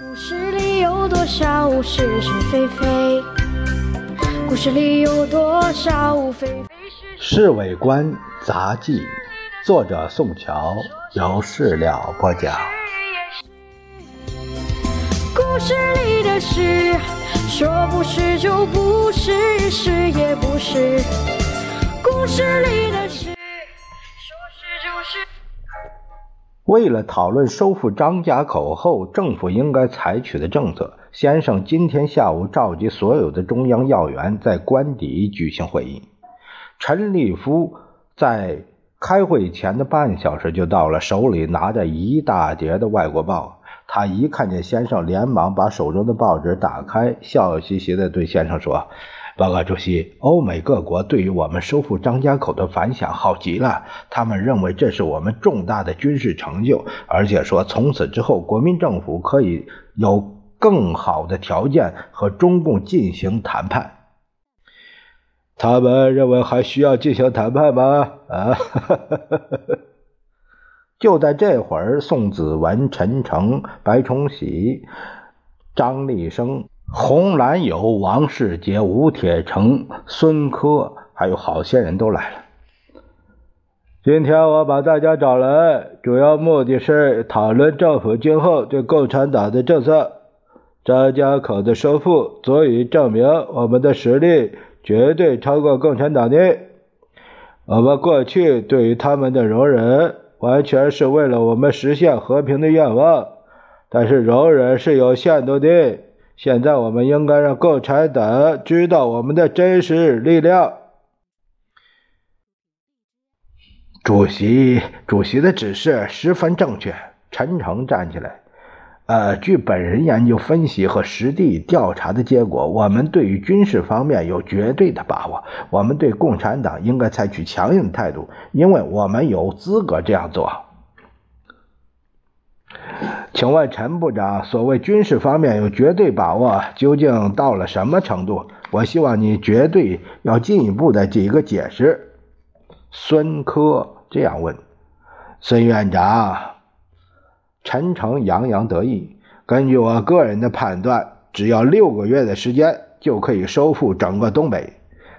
故事里有多少是是非非？故事里有多少非非是是？《侍卫官杂记》，作者宋乔，由事了播讲。故事里的事，说不是就不是，是也不是。故事里的事，为了讨论收复张家口后政府应该采取的政策，先生今天下午召集所有的中央要员在官邸举行会议。陈立夫在开会前的半小时就到了，手里拿着一大叠的外国报。他一看见先生，连忙把手中的报纸打开，笑嘻嘻地对先生说。报告主席，欧美各国对于我们收复张家口的反响好极了，他们认为这是我们重大的军事成就，而且说从此之后国民政府可以有更好的条件和中共进行谈判。他们认为还需要进行谈判吗？啊！就在这会儿，宋子文、陈诚、白崇禧、张立生。红兰友、王世杰、吴铁城、孙科，还有好些人都来了。今天我把大家找来，主要目的是讨论政府今后对共产党的政策。张家口的收复足以证明我们的实力绝对超过共产党的。我们过去对于他们的容忍，完全是为了我们实现和平的愿望，但是容忍是有限度的。现在我们应该让共产党知道我们的真实力量。主席，主席的指示十分正确。陈诚站起来，呃，据本人研究分析和实地调查的结果，我们对于军事方面有绝对的把握。我们对共产党应该采取强硬的态度，因为我们有资格这样做。请问陈部长，所谓军事方面有绝对把握，究竟到了什么程度？我希望你绝对要进一步的几个解释。孙科这样问。孙院长，陈诚洋洋得意。根据我个人的判断，只要六个月的时间就可以收复整个东北，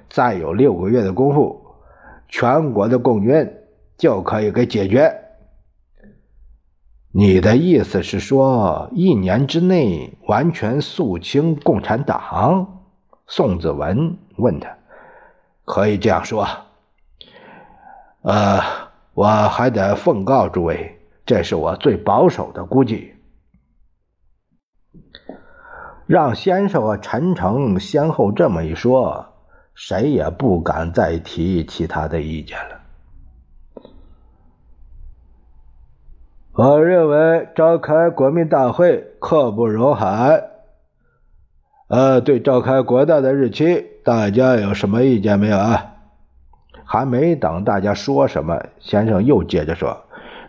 再有六个月的功夫，全国的共军就可以给解决。你的意思是说，一年之内完全肃清共产党？宋子文问他。可以这样说。呃，我还得奉告诸位，这是我最保守的估计。让先生和陈诚先后这么一说，谁也不敢再提其他的意见了。我认为召开国民大会刻不容缓。呃，对召开国大的日期，大家有什么意见没有啊？还没等大家说什么，先生又接着说：“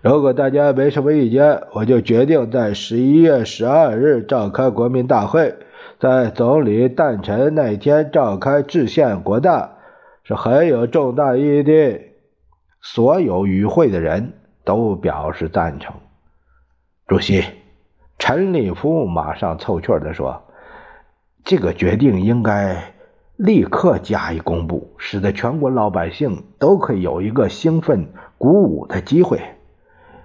如果大家没什么意见，我就决定在十一月十二日召开国民大会，在总理诞辰那天召开制宪国大，是很有重大意义的。”所有与会的人。都表示赞成。主席陈立夫马上凑趣的说：“这个决定应该立刻加以公布，使得全国老百姓都可以有一个兴奋鼓舞的机会。”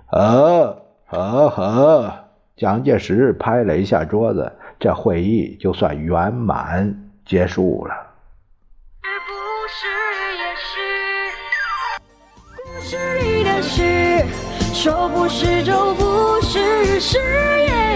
啊，好好！蒋介石拍了一下桌子，这会议就算圆满结束了。是说不是，就不是誓言。